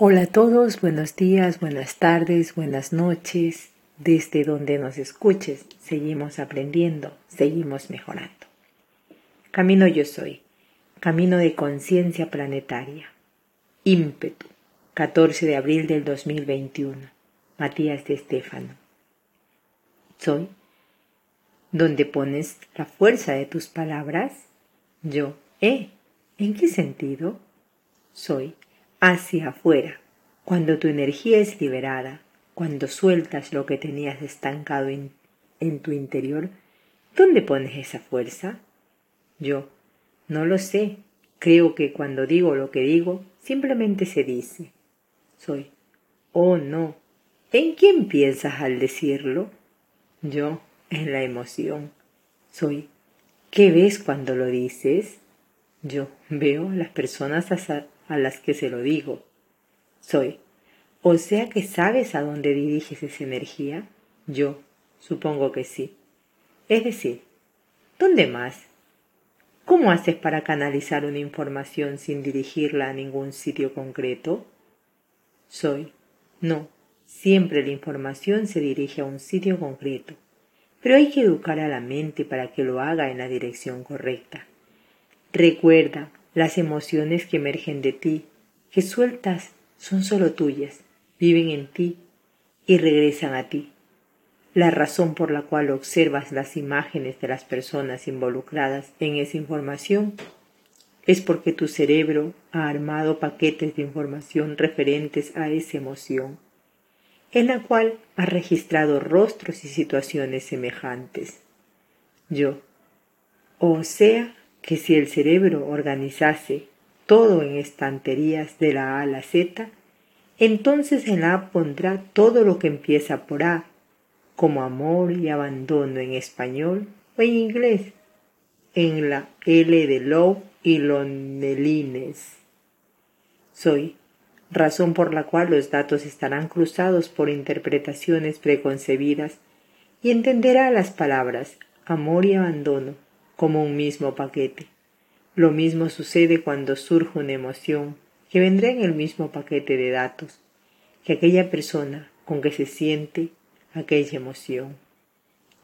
Hola a todos, buenos días, buenas tardes, buenas noches. Desde donde nos escuches, seguimos aprendiendo, seguimos mejorando. Camino yo soy, camino de conciencia planetaria. Ímpetu, 14 de abril del 2021. Matías de Estéfano. Soy, donde pones la fuerza de tus palabras. Yo, eh, ¿en qué sentido? Soy hacia afuera, cuando tu energía es liberada, cuando sueltas lo que tenías estancado en, tu interior, ¿dónde pones esa fuerza? Yo, no lo sé. Creo que cuando digo lo que digo, simplemente se dice. Soy, oh no. ¿En quién piensas al decirlo? Yo, en la emoción. Soy, ¿qué ves cuando lo dices? Yo veo las personas a las que se lo digo. Soy. O sea que sabes a dónde diriges esa energía. Yo supongo que sí. Es decir, ¿dónde más? ¿Cómo haces para canalizar una información sin dirigirla a ningún sitio concreto? Soy. No, siempre la información se dirige a un sitio concreto, pero hay que educar a la mente para que lo haga en la dirección correcta. Recuerda, las emociones que emergen de ti, que sueltas, son solo tuyas, viven en ti y regresan a ti. La razón por la cual observas las imágenes de las personas involucradas en esa información es porque tu cerebro ha armado paquetes de información referentes a esa emoción, en la cual ha registrado rostros y situaciones semejantes. Yo, o sea, que si el cerebro organizase todo en estanterías de la A a la Z, entonces en la A pondrá todo lo que empieza por A, como amor y abandono en español o en inglés, en la L de love y lonelines. Soy, razón por la cual los datos estarán cruzados por interpretaciones preconcebidas y entenderá las palabras amor y abandono como un mismo paquete. Lo mismo sucede cuando surge una emoción que vendrá en el mismo paquete de datos que aquella persona con que se siente aquella emoción.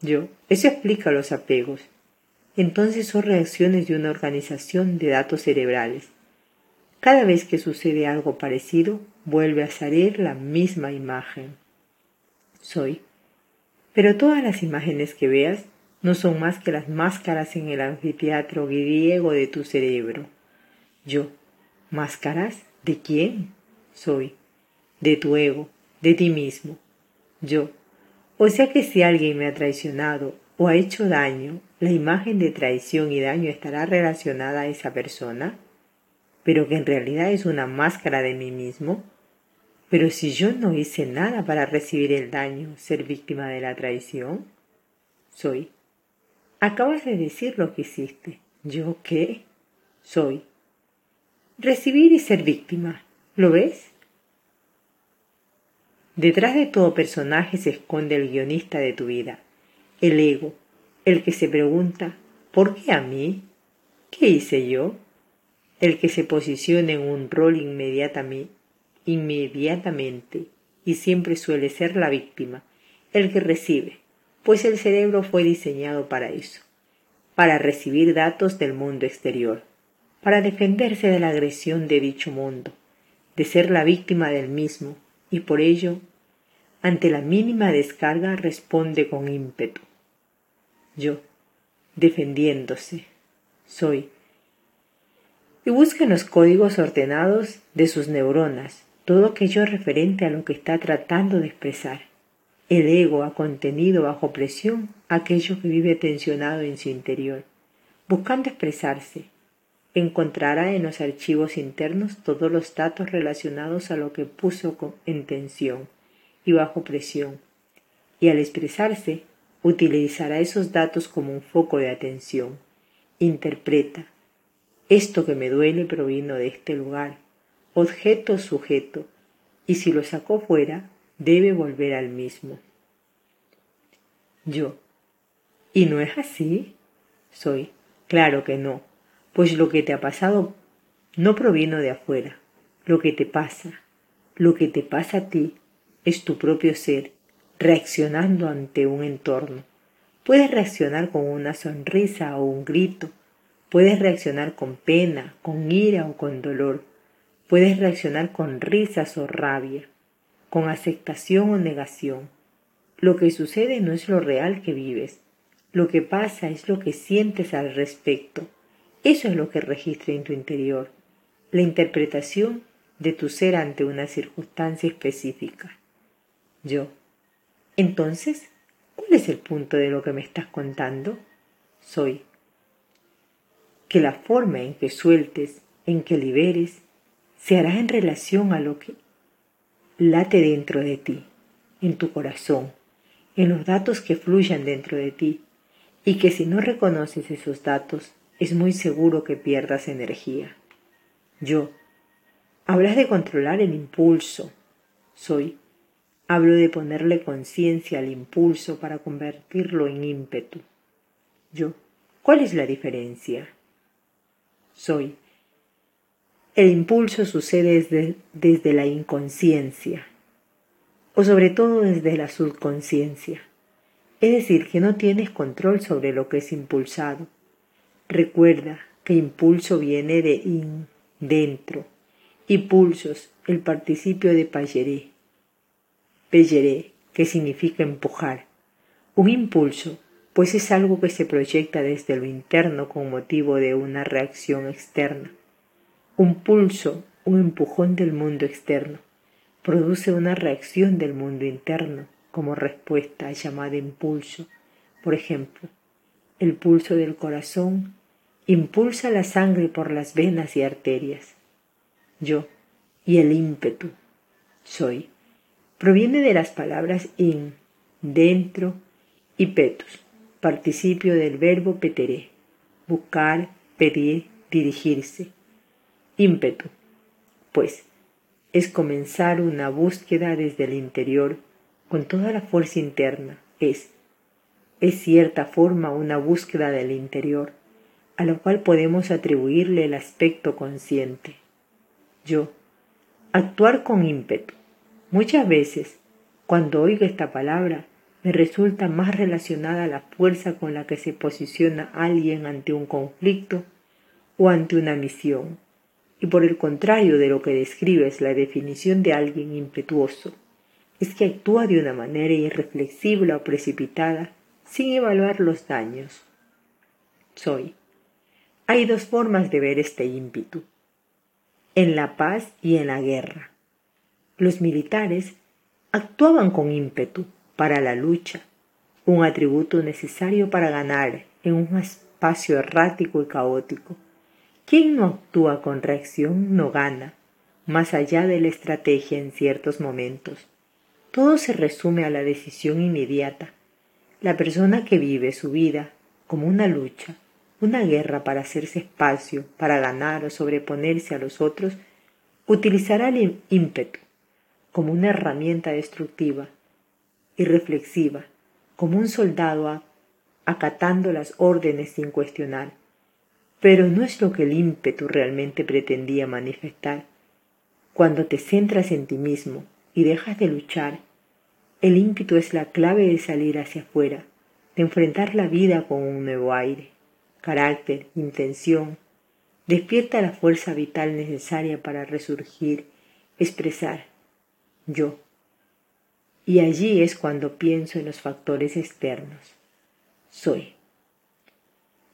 Yo, eso explica los apegos. Entonces son reacciones de una organización de datos cerebrales. Cada vez que sucede algo parecido, vuelve a salir la misma imagen. Soy. Pero todas las imágenes que veas no son más que las máscaras en el anfiteatro griego de tu cerebro. Yo, ¿máscaras? ¿De quién? Soy. De tu ego, de ti mismo. Yo. O sea que si alguien me ha traicionado o ha hecho daño, la imagen de traición y daño estará relacionada a esa persona, pero que en realidad es una máscara de mí mismo. Pero si yo no hice nada para recibir el daño, ser víctima de la traición, soy Acabas de decir lo que hiciste. ¿Yo qué? Soy. Recibir y ser víctima. ¿Lo ves? Detrás de todo personaje se esconde el guionista de tu vida, el ego, el que se pregunta ¿por qué a mí? ¿Qué hice yo? El que se posiciona en un rol inmediatamente, inmediatamente y siempre suele ser la víctima, el que recibe, pues el cerebro fue diseñado para eso, para recibir datos del mundo exterior, para defenderse de la agresión de dicho mundo, de ser la víctima del mismo, y por ello, ante la mínima descarga responde con ímpetu. Yo, defendiéndose, soy. Y busca en los códigos ordenados de sus neuronas todo aquello referente a lo que está tratando de expresar el ego ha contenido bajo presión aquello que vive tensionado en su interior, buscando expresarse. Encontrará en los archivos internos todos los datos relacionados a lo que puso en tensión y bajo presión, y al expresarse utilizará esos datos como un foco de atención. Interpreta. Esto que me duele provino de este lugar, objeto sujeto, y si lo sacó fuera, debe volver al mismo. Yo. ¿Y no es así? Soy. Claro que no, pues lo que te ha pasado no provino de afuera. Lo que te pasa, Lo que te pasa a ti es tu propio ser reaccionando ante un entorno. Puedes reaccionar con una sonrisa o un grito, puedes reaccionar con pena, con ira o con dolor, puedes reaccionar con risas o rabia, con aceptación o negación. Lo que sucede no es lo real que vives, lo que pasa es lo que sientes al respecto. Eso es lo que registra en tu interior, la interpretación de tu ser ante una circunstancia específica. Yo. Entonces, ¿cuál es el punto de lo que me estás contando? Soy. Que la forma en que sueltes, en que liberes, se hará en relación a lo que late dentro de ti, en tu corazón, en los datos que fluyan dentro de ti, y que si no reconoces esos datos, es muy seguro que pierdas energía. Yo. Hablas de controlar el impulso. Soy. Hablo de ponerle conciencia al impulso para convertirlo en ímpetu. Yo. ¿Cuál es la diferencia? Soy. El impulso sucede desde, desde la inconsciencia, o sobre todo desde la subconsciencia. Es decir, que no tienes control sobre lo que es impulsado. Recuerda que impulso viene de in, dentro, y pulsos, el participio de payeré. Payeré, que significa empujar. Un impulso, pues es algo que se proyecta desde lo interno con motivo de una reacción externa. Un pulso, un empujón del mundo externo, produce una reacción del mundo interno como respuesta llamada impulso. Por ejemplo, el pulso del corazón impulsa la sangre por las venas y arterias. Yo y el ímpetu, soy, proviene de las palabras in, dentro, y petus, participio del verbo peteré, buscar, pedir, dirigirse. Ímpetu, pues, es comenzar una búsqueda desde el interior con toda la fuerza interna, es, es cierta forma una búsqueda del interior, a la cual podemos atribuirle el aspecto consciente. Yo, actuar con ímpetu. Muchas veces, cuando oigo esta palabra, me resulta más relacionada la fuerza con la que se posiciona alguien ante un conflicto o ante una misión, y por el contrario de lo que describes la definición de alguien impetuoso, es que actúa de una manera irreflexible o precipitada sin evaluar los daños. Soy. Hay dos formas de ver este ímpetu. En la paz y en la guerra. Los militares actuaban con ímpetu para la lucha, un atributo necesario para ganar en un espacio errático y caótico. Quien no actúa con reacción no gana, más allá de la estrategia en ciertos momentos. Todo se resume a la decisión inmediata. La persona que vive su vida como una lucha, una guerra para hacerse espacio, para ganar o sobreponerse a los otros, utilizará el ímpetu como una herramienta destructiva y reflexiva, como un soldado acatando las órdenes sin cuestionar. Pero no es lo que el ímpetu realmente pretendía manifestar. Cuando te centras en ti mismo y dejas de luchar, el ímpetu es la clave de salir hacia afuera, de enfrentar la vida con un nuevo aire, carácter, intención. Despierta la fuerza vital necesaria para resurgir, expresar yo. Y allí es cuando pienso en los factores externos. Soy.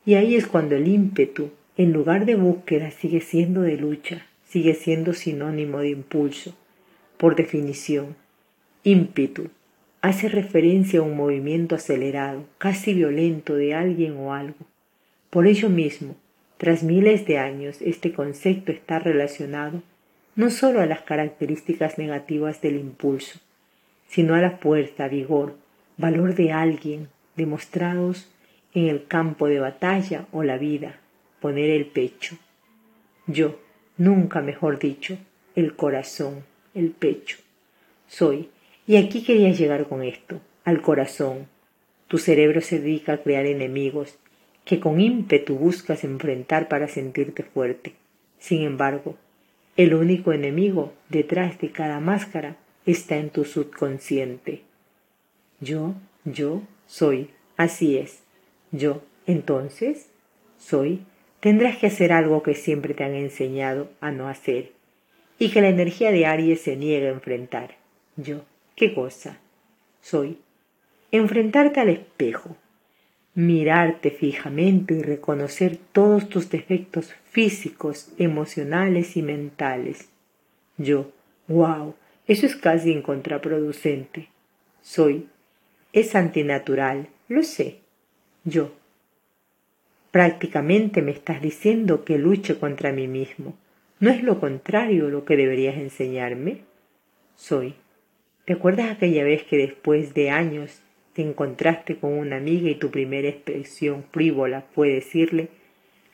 Y ahí es cuando el ímpetu, en lugar de búsqueda, sigue siendo de lucha, sigue siendo sinónimo de impulso. Por definición, ímpetu hace referencia a un movimiento acelerado, casi violento de alguien o algo. Por ello mismo, tras miles de años, este concepto está relacionado no sólo a las características negativas del impulso, sino a la fuerza, vigor, valor de alguien demostrados en el campo de batalla o la vida, poner el pecho. Yo, nunca mejor dicho, el corazón, el pecho. Soy y aquí quería llegar con esto, al corazón. Tu cerebro se dedica a crear enemigos que con ímpetu buscas enfrentar para sentirte fuerte. Sin embargo, El único enemigo detrás de cada máscara está en tu subconsciente. Yo, yo, soy. Así es. Yo, entonces, soy. Tendrás que hacer algo que siempre te han enseñado a no hacer y que la energía de Aries se niega a enfrentar. Yo, ¿qué cosa? Soy. Enfrentarte al espejo, mirarte fijamente y reconocer todos tus defectos físicos, emocionales y mentales. Yo, wow, eso es casi contraproducente. Soy. Es antinatural, lo sé. Yo. Prácticamente me estás diciendo que luche contra mí mismo. ¿No es lo contrario lo que deberías enseñarme? Soy. ¿Te acuerdas aquella vez que después de años te encontraste con una amiga y tu primera expresión frívola fue decirle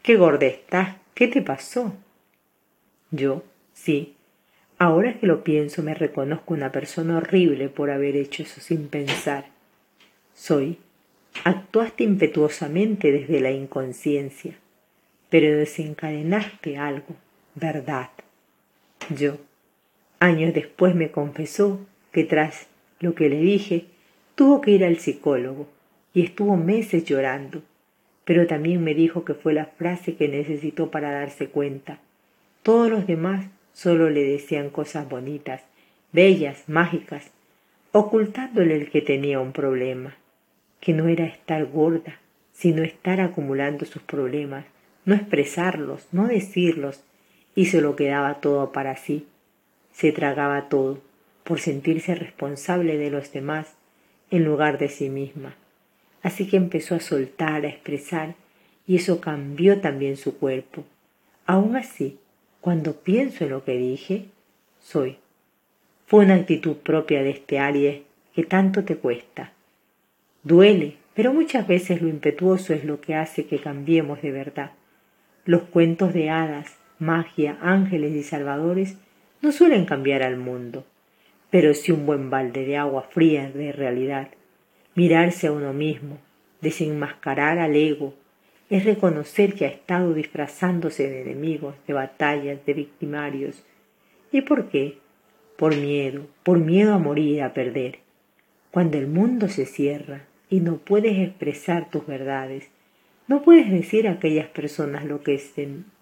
Qué gorda estás, ¿qué te pasó? Yo, sí. Ahora que lo pienso me reconozco una persona horrible por haber hecho eso sin pensar. Soy. Actuaste impetuosamente desde la inconsciencia, pero desencadenaste algo, verdad. Yo. Años después me confesó que tras lo que le dije, Tuvo que ir al psicólogo y estuvo meses llorando, pero también me dijo que fue la frase que necesitó para darse cuenta. Todos los demás solo le decían cosas bonitas, bellas, mágicas, ocultándole el que tenía un problema, que no era estar gorda, sino estar acumulando sus problemas, no expresarlos, no decirlos, y se lo quedaba todo para sí. Se tragaba todo, por sentirse responsable de los demás en lugar de sí misma. Así que empezó a soltar, a expresar, y eso cambió también su cuerpo. Aún así, cuando pienso en lo que dije, soy. Fue una actitud propia de este Aries que tanto te cuesta. Duele, pero muchas veces lo impetuoso es lo que hace que cambiemos de verdad. Los cuentos de hadas, magia, ángeles y salvadores no suelen cambiar al mundo pero si un buen balde de agua fría de realidad. Mirarse a uno mismo, desenmascarar al ego, es reconocer que ha estado disfrazándose de enemigos, de batallas, de victimarios. ¿Y por qué? Por miedo, por miedo a morir, a perder. Cuando el mundo se cierra y no puedes expresar tus verdades, no puedes decir a aquellas personas lo que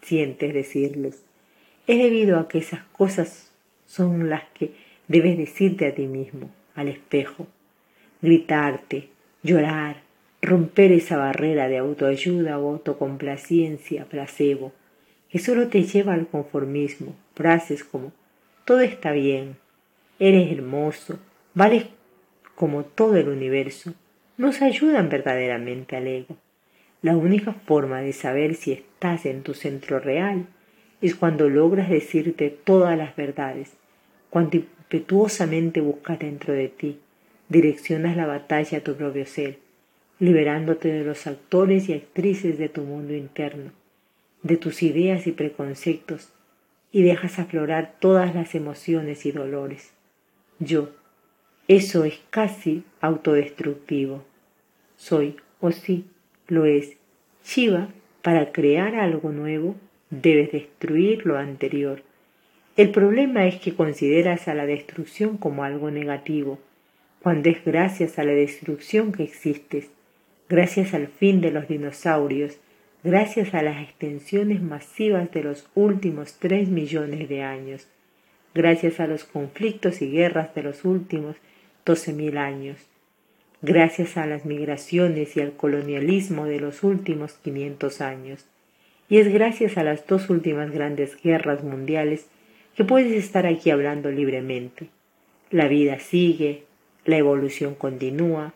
sientes decirles. Es debido a que esas cosas son las que Debes decirte a ti mismo, al espejo, gritarte, llorar, romper esa barrera de autoayuda o autocomplacencia, placebo, que solo te lleva al conformismo, frases como todo está bien, eres hermoso, vales como todo el universo, nos ayudan verdaderamente al ego. La única forma de saber si estás en tu centro real es cuando logras decirte todas las verdades, cuando impetuosamente buscas dentro de ti, direccionas la batalla a tu propio ser, liberándote de los actores y actrices de tu mundo interno, de tus ideas y preconceptos, y dejas aflorar todas las emociones y dolores. Yo, eso es casi autodestructivo. Soy, o sí, lo es. Shiva, para crear algo nuevo, debes destruir lo anterior el problema es que consideras a la destrucción como algo negativo, cuando es gracias a la destrucción que existes, gracias al fin de los dinosaurios, gracias a las extensiones masivas de los últimos tres millones de años, gracias a los conflictos y guerras de los últimos doce mil años, gracias a las migraciones y al colonialismo de los últimos quinientos años, y es gracias a las dos últimas grandes guerras mundiales que puedes estar aquí hablando libremente. La vida sigue, la evolución continúa,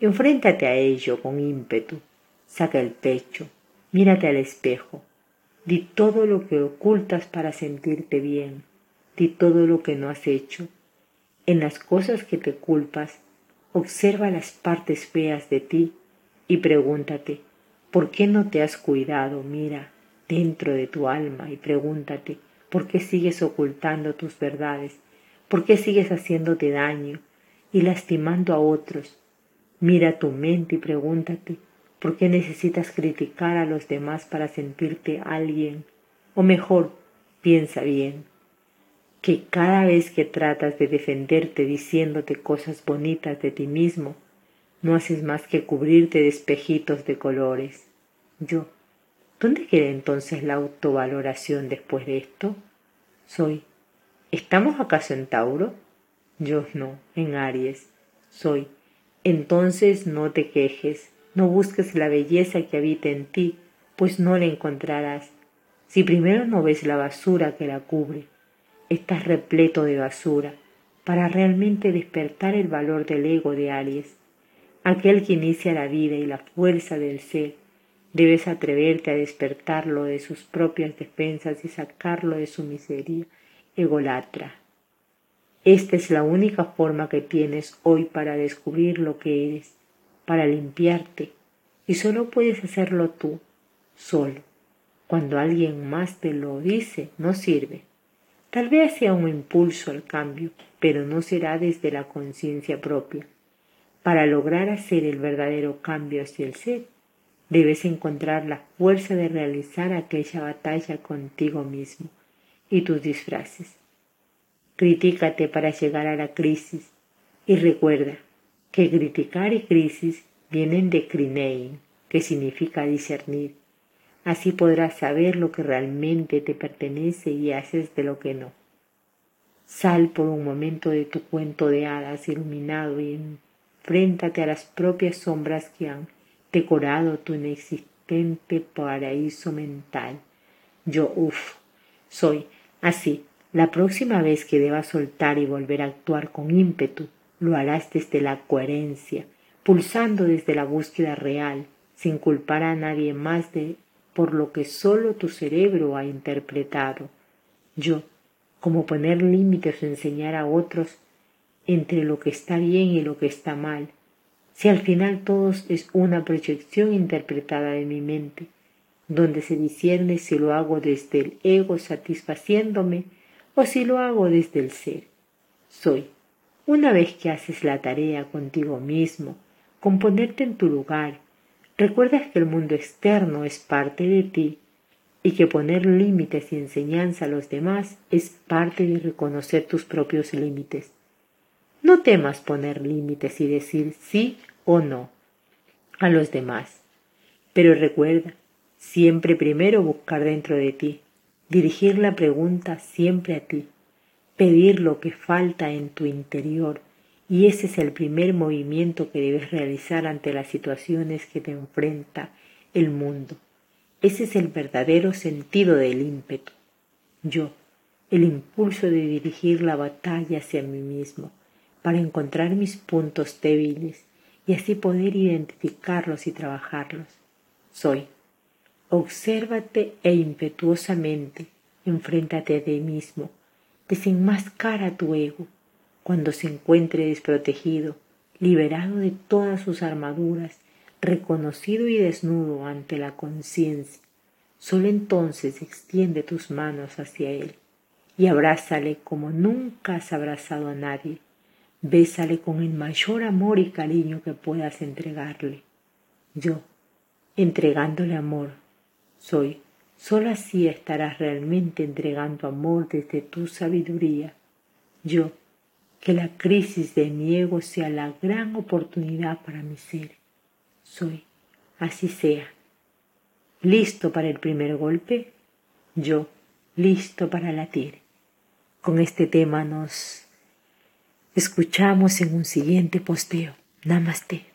enfréntate a ello con ímpetu, saca el pecho, mírate al espejo, di todo lo que ocultas para sentirte bien, di todo lo que no has hecho. En las cosas que te culpas, observa las partes feas de ti y pregúntate, ¿por qué no te has cuidado? Mira dentro de tu alma y pregúntate, ¿Por qué sigues ocultando tus verdades? ¿Por qué sigues haciéndote daño y lastimando a otros? Mira tu mente y pregúntate, ¿por qué necesitas criticar a los demás para sentirte alguien? O mejor, piensa bien, que cada vez que tratas de defenderte diciéndote cosas bonitas de ti mismo, no haces más que cubrirte de espejitos de colores. Yo, ¿dónde queda entonces la autovaloración después de esto? Soy, ¿estamos acaso en Tauro? Yo no, en Aries. Soy, entonces no te quejes, no busques la belleza que habita en ti, pues no la encontrarás. Si primero no ves la basura que la cubre, estás repleto de basura, para realmente despertar el valor del ego de Aries, aquel que inicia la vida y la fuerza del ser, debes atreverte a despertarlo de sus propias defensas y sacarlo de su miseria egolatra. Esta es la única forma que tienes hoy para descubrir lo que eres, para limpiarte, y solo puedes hacerlo tú, solo. Cuando alguien más te lo dice, no sirve. Tal vez sea un impulso al cambio, pero no será desde la conciencia propia. Para lograr hacer el verdadero cambio hacia el ser, debes encontrar la fuerza de realizar aquella batalla contigo mismo y tus disfraces. Critícate para llegar a la crisis y recuerda que criticar y crisis vienen de crinein, que significa discernir. Así podrás saber lo que realmente te pertenece y haces de lo que no. Sal por un momento de tu cuento de hadas iluminado y enfréntate a las propias sombras que han decorado tu inexistente paraíso mental. Yo, uff, soy así. La próxima vez que debas soltar y volver a actuar con ímpetu, lo harás desde la coherencia, pulsando desde la búsqueda real, sin culpar a nadie más de por lo que solo tu cerebro ha interpretado. Yo, como poner límites o enseñar a otros entre lo que está bien y lo que está mal, si al final todo es una proyección interpretada de mi mente, donde se discierne si lo hago desde el ego satisfaciéndome o si lo hago desde el ser. Soy. Una vez que haces la tarea contigo mismo, con ponerte en tu lugar, recuerdas que el mundo externo es parte de ti y que poner límites y enseñanza a los demás es parte de reconocer tus propios límites. No temas poner límites y decir sí o no a los demás. Pero recuerda, siempre primero buscar dentro de ti, dirigir la pregunta siempre a ti, pedir lo que falta en tu interior, y ese es el primer movimiento que debes realizar ante las situaciones que te enfrenta el mundo. Ese es el verdadero sentido del ímpetu. Yo, el impulso de dirigir la batalla hacia mí mismo, para encontrar mis puntos débiles y así poder identificarlos y trabajarlos. Soy. Obsérvate e impetuosamente enfréntate a ti mismo, desenmascara tu ego cuando se encuentre desprotegido, liberado de todas sus armaduras, reconocido y desnudo ante la conciencia. Solo entonces extiende tus manos hacia él y abrázale como nunca has abrazado a nadie Bésale con el mayor amor y cariño que puedas entregarle. Yo, entregándole amor, soy. Solo así estarás realmente entregando amor desde tu sabiduría. Yo, que la crisis de mi ego sea la gran oportunidad para mi ser. Soy. Así sea. ¿Listo para el primer golpe? Yo, listo para latir. Con este tema nos Escuchamos en un siguiente posteo. Namaste.